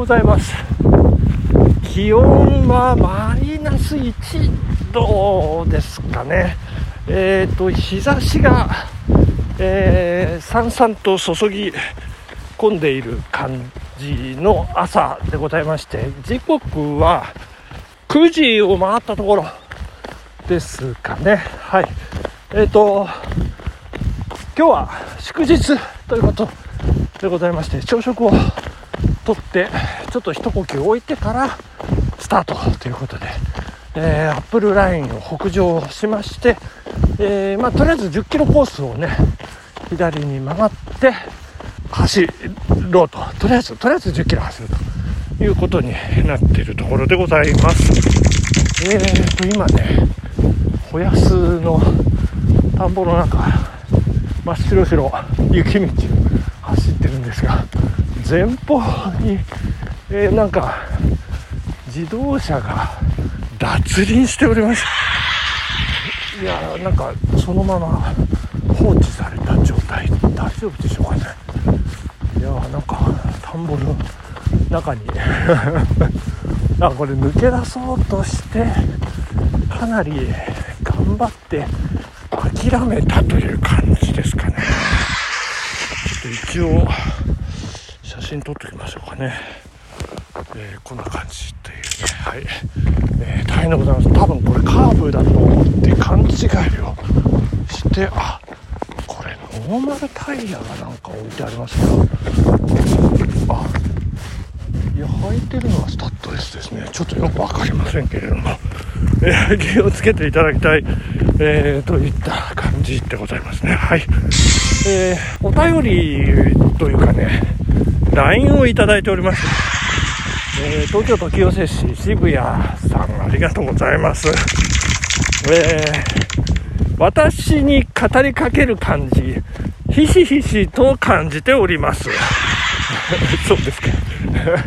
ございます。気温はマイナス1度ですかね。えっ、ー、と日差しが、えー、さんさんと注ぎ込んでいる感じの朝でございまして時刻は9時を回ったところですかね。はい。えっ、ー、と今日は祝日ということでございまして朝食をとってちょっと一呼吸置いてからスタート。ということで、えー、アップルラインを北上しまして、えー、まあ、とりあえず10キロコースをね左に曲がって走ろうと。とりあえずとりあえず10キロ走るということになっているところでございます。えーと今ね穂安の田んぼの中真っ白白雪道を走ってるんですが前方に、えー、なんか自動車が脱輪しております。いやなんかそのまま放置された状態。大丈夫でしょうかね。いやなんか田んぼの中に あこれ抜け出そうとしてかなり頑張って諦めたという感じですかね。ちょっと一応写真撮っておきましょうかね、えー、こんな感じというね。はい、えー、大変でございます。多分これカーブだと思って勘違いをしてあこれノーマルタイヤがなんか置いてありますけどあいや履いてるのはスタッドレスですね。ちょっとよく分かりませんけれども、えー、気をつけていただきたい、えー、といった感じでございますね。はい、えー、お便りというかね LINE をいただいております、えー、東京都清瀬市渋谷さんありがとうございます、えー、私に語りかける感じひしひしと感じております。そうですか。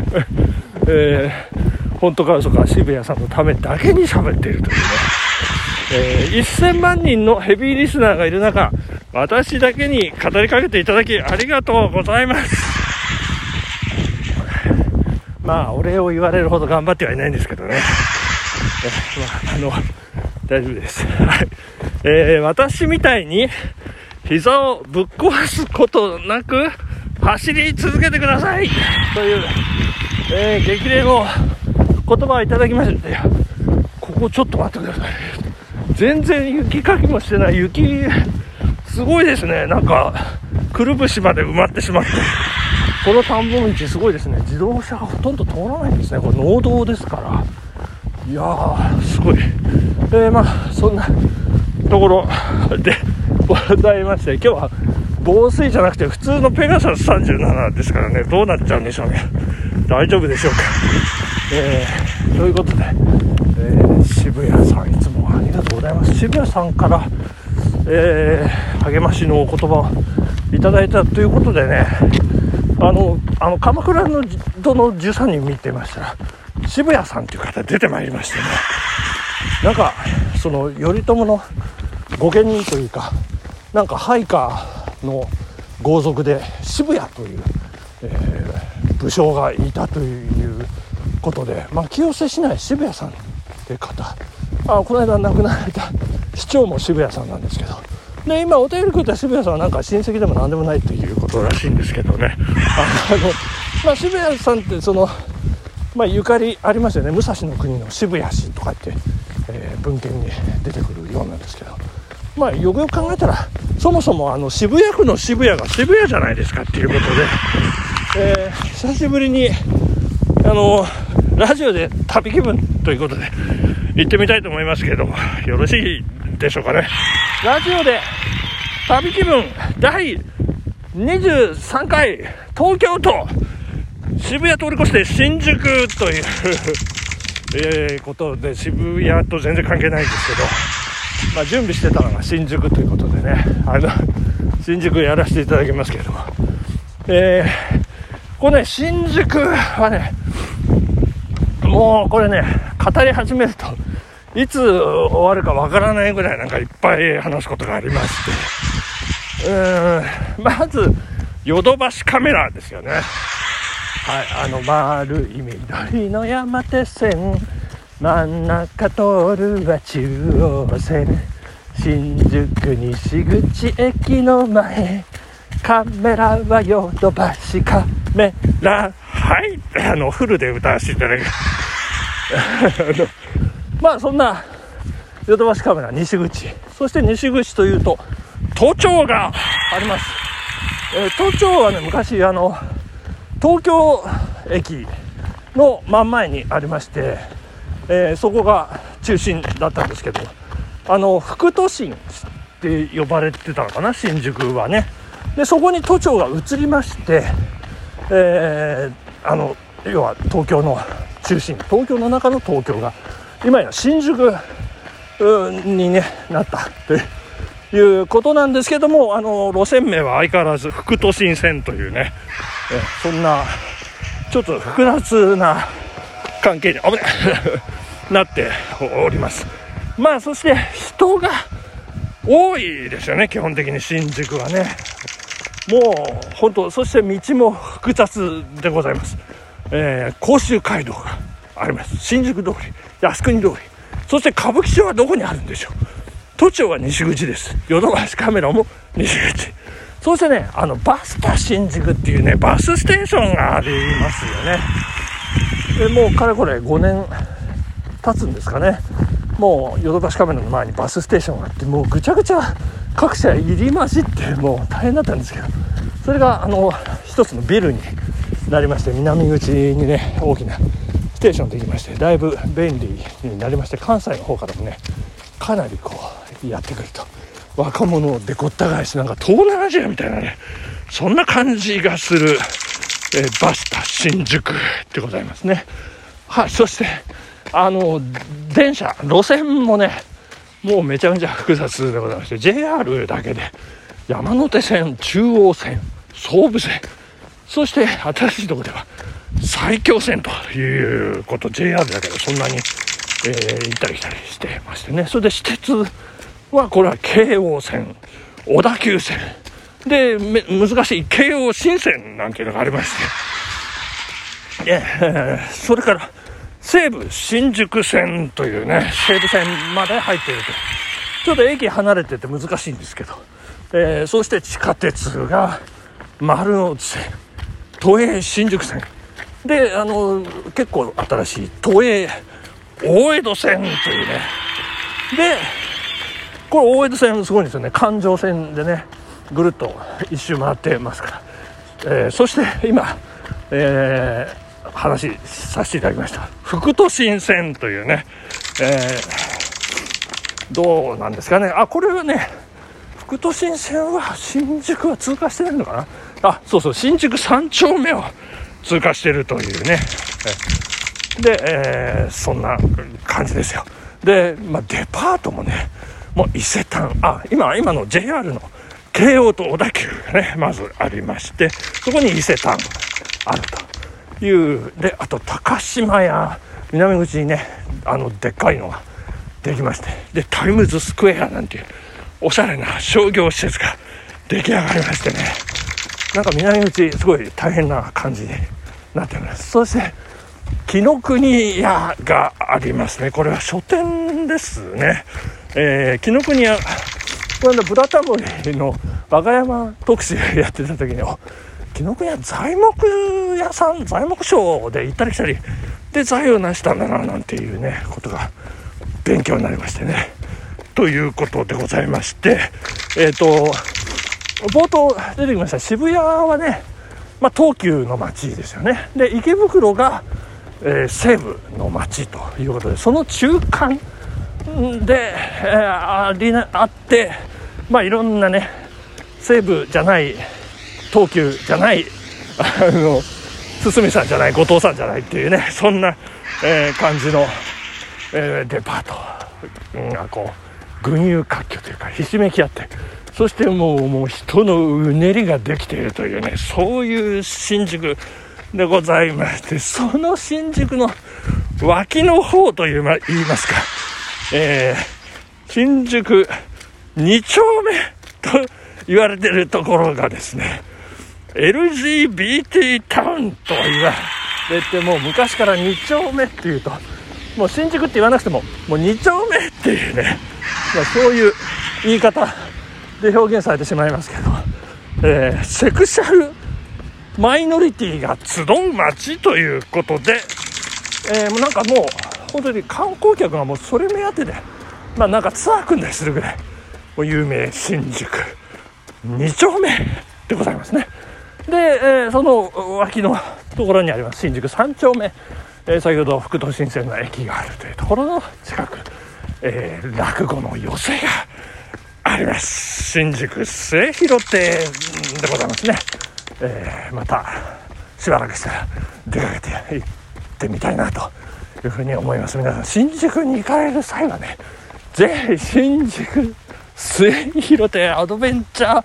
えー、本当か嘘か渋谷さんのためだけに喋っているというね、えー、1000万人のヘビーリスナーがいる中私だけに語りかけていただきありがとうございます。まあお礼を言われるほど頑張ってはいないんですけどね、えまあ、あの大丈夫です、はい。えー、私みたいに膝をぶっ壊すことなく走り続けてください！という、えー、激励の言葉をいただきましたここちょっと待ってください。全然雪かきもしてない。雪すごいですね。なんかくるぶしまで埋まってしまって。この田んぼ道すごいですね。自動車がほとんど通らないんですね。これ農道ですから。いやーすごい。えー、まあそんなところ で ございまして今日は防水じゃなくて普通のペガサス37ですからね。どうなっちゃうんでしょうね。大丈夫でしょうか。えー、ということで、えー、渋谷さんいつもありがとうございます。渋谷さんから、えー、励ましのお言葉をいただいたということでね。あのあの鎌倉の殿の13人見てましたら渋谷さんという方出てまいりましてね。なんかその頼朝の御家人というかなんか配下の豪族で渋谷という、えー、武将がいたということで、まあ、清瀬市内渋谷さんって方。あこの間亡くなられた市長も渋谷さんなんですけど。で今お便りくれた渋谷さんはなんか親戚でも何でもないということらしいんですけどね。あの、まあ、渋谷さんってその、まあ、ゆかりありますよね。武蔵の国の渋谷市とかって、えー、文献に出てくるようなんですけど。まあよくよく考えたらそもそもあの渋谷区の渋谷が渋谷じゃないですかっていうことで、えー、久しぶりにあのラジオで旅気分ということで行ってみたいと思いますけどよろしいでしょうかね。ラジオで旅気分第23回東京都渋谷通り越して新宿という えことで渋谷と全然関係ないんですけど、まあ、準備してたのが新宿ということでねあの新宿やらせていただきますけれども、えー、これね新宿はねもうこれね語り始めるといつ終わるかわからないぐらいなんかいっぱい話すことがありまして、うん、まず、ヨドバシカメラですよね。はい、あの丸い緑の山手線真ん中通るは中央線。新宿西口駅の前。カメラはヨドバシカメラ。はい。あのフルで歌わせていただきます。まあそんなヨドバシカメラ西口。そして西口というと都庁があります、えー、都庁はね昔あの東京駅の真ん前にありまして、えー、そこが中心だったんですけどあの副都心って呼ばれてたのかな新宿はね。でそこに都庁が移りまして、えー、あの要は東京の中心東京の中の東京が今や新宿に、ね、なったといういうことなんですけどもあの路線名は相変わらず副都心線というねえそんなちょっと複雑な関係に危ない なっております。まあそして人が多いですよね基本的に新宿はね。もう本当そして道も複雑でございます、えー、甲州街道があります。新宿通り靖国通り。そして歌舞伎町はどこにあるんでしょう。都庁は西口ですヨドバシカメラも西口そしてね、あの、バスタ新宿っていうね、バスステーションがありますよね。で、もうかれこれ5年経つんですかね。もうヨドバシカメラの前にバスステーションがあって、もうぐちゃぐちゃ各社入り混じってもう大変だったんですけど、それがあの、一つのビルになりまして、南口にね、大きなステーションできまして、だいぶ便利になりまして、関西の方からもね、かなりこう、やってくると。若者をでごった返しなんか東南アジアみたいなね。そんな感じがする、えー、バスタ新宿でございますね。はいそしてあの電車路線もねもうめちゃめちゃ複雑でございまして JR だけで山手線中央線総武線そして新しいとこでは埼京線ということ JR だけどそんなに、えー、行ったり来たりしてましてね。それで私鉄はこれは京王線小田急線。で難しい京王新線なんていうのがありまして、え、それから西武新宿線というね西武線まで入っていると。ちょっと駅離れてて難しいんですけど、えー、そして地下鉄が丸ノ内線都営新宿線。であの結構新しい都営大江戸線というね。でこれ大江戸線すごいんですよね。環状線でねぐるっと一周回ってますから、えー、そして今、えー、話させていただきました。副都心線というね、えー、どうなんですかね。あこれはね副都心線は新宿は通過してるのかな。あそうそう新宿3丁目を通過してるというね。で、えー、そんな感じですよ。で、まあ、デパートもねもう伊勢丹、あ、今、今の JR の京王と小田急がね、まずありまして、そこに伊勢丹あるという、で、あと高島屋、南口にね、あの、でっかいのができまして、で、タイムズスクエアなんていう、おしゃれな商業施設が出来上がりましてね、なんか南口、すごい大変な感じになっております。そして、紀ノ国屋がありますね。これは書店ですね。えー、紀ノ国屋これのブラタモリの和歌山特集やってた時に紀ノ国屋材木屋さん材木商で行ったり来たり。で財を成したんだななんていうねことが勉強になりましてね。ということでございまして。えっ、ー、と冒頭出てきました。渋谷はね、まあ、東急の街ですよね。で池袋が、えー、西武の街ということでその中間で、えー、ありなあってまあいろんなね西武じゃない東急じゃないあの堤さんじゃない後藤さんじゃないっていうねそんな、えー、感じの、えー、デパートがこう群雄割拠というかひしめき合ってそしてもうもう人のうねりができているというねそういう新宿でございましてその新宿の脇の方という、ま、言いますか。えー、新宿2丁目と言われてるところがですね、LGBT タウンと言われてもう昔から2丁目っていうともう新宿って言わなくてももう2丁目っていうね、まあ、そういう言い方で表現されてしまいますけど、えー、セクシャルマイノリティが集う街ということで、えー、なんかもう本当に観光客がもうそれ目当てで、まあ、なんかツアー組んだりするぐらいもう有名新宿2丁目でございますね。で、えー、その脇のところにあります新宿3丁目、えー、先ほど副都心線の駅があるというところの近く、えー、落語の寄せがあります。新宿末広亭でございますね、えー、またしばらくしたら出かけて行ってみたいなと。いうふうに思います。皆さん新宿に行かれる際はねぜひ新宿末広亭アドベンチャ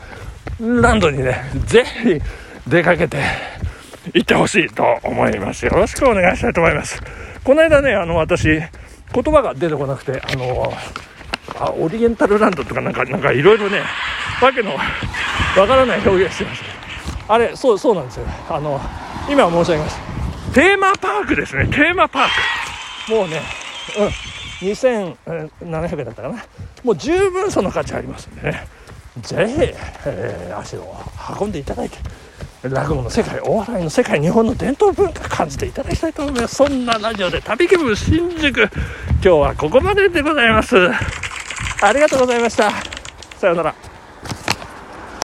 ーランドにねぜひ出かけて行ってほしいと思います。よろしくお願いしたいと思います。この間ねあの私言葉が出てこなくてあのあオリエンタルランドとかなんかなんかいろいろねわけのわからない表現してました。あれそうそうなんですよ。あの今申し上げましたテーマパークですね。テーマパーク。もうねうん2700円だったかな。もう十分その価値ありますんでね。ぜひ、えー、足を運んでいただいて落語の世界お笑いの世界日本の伝統文化感じていただきたいと思います。そんなラジオで旅気分新宿。今日はここまででございます。ありがとうございました。さようなら。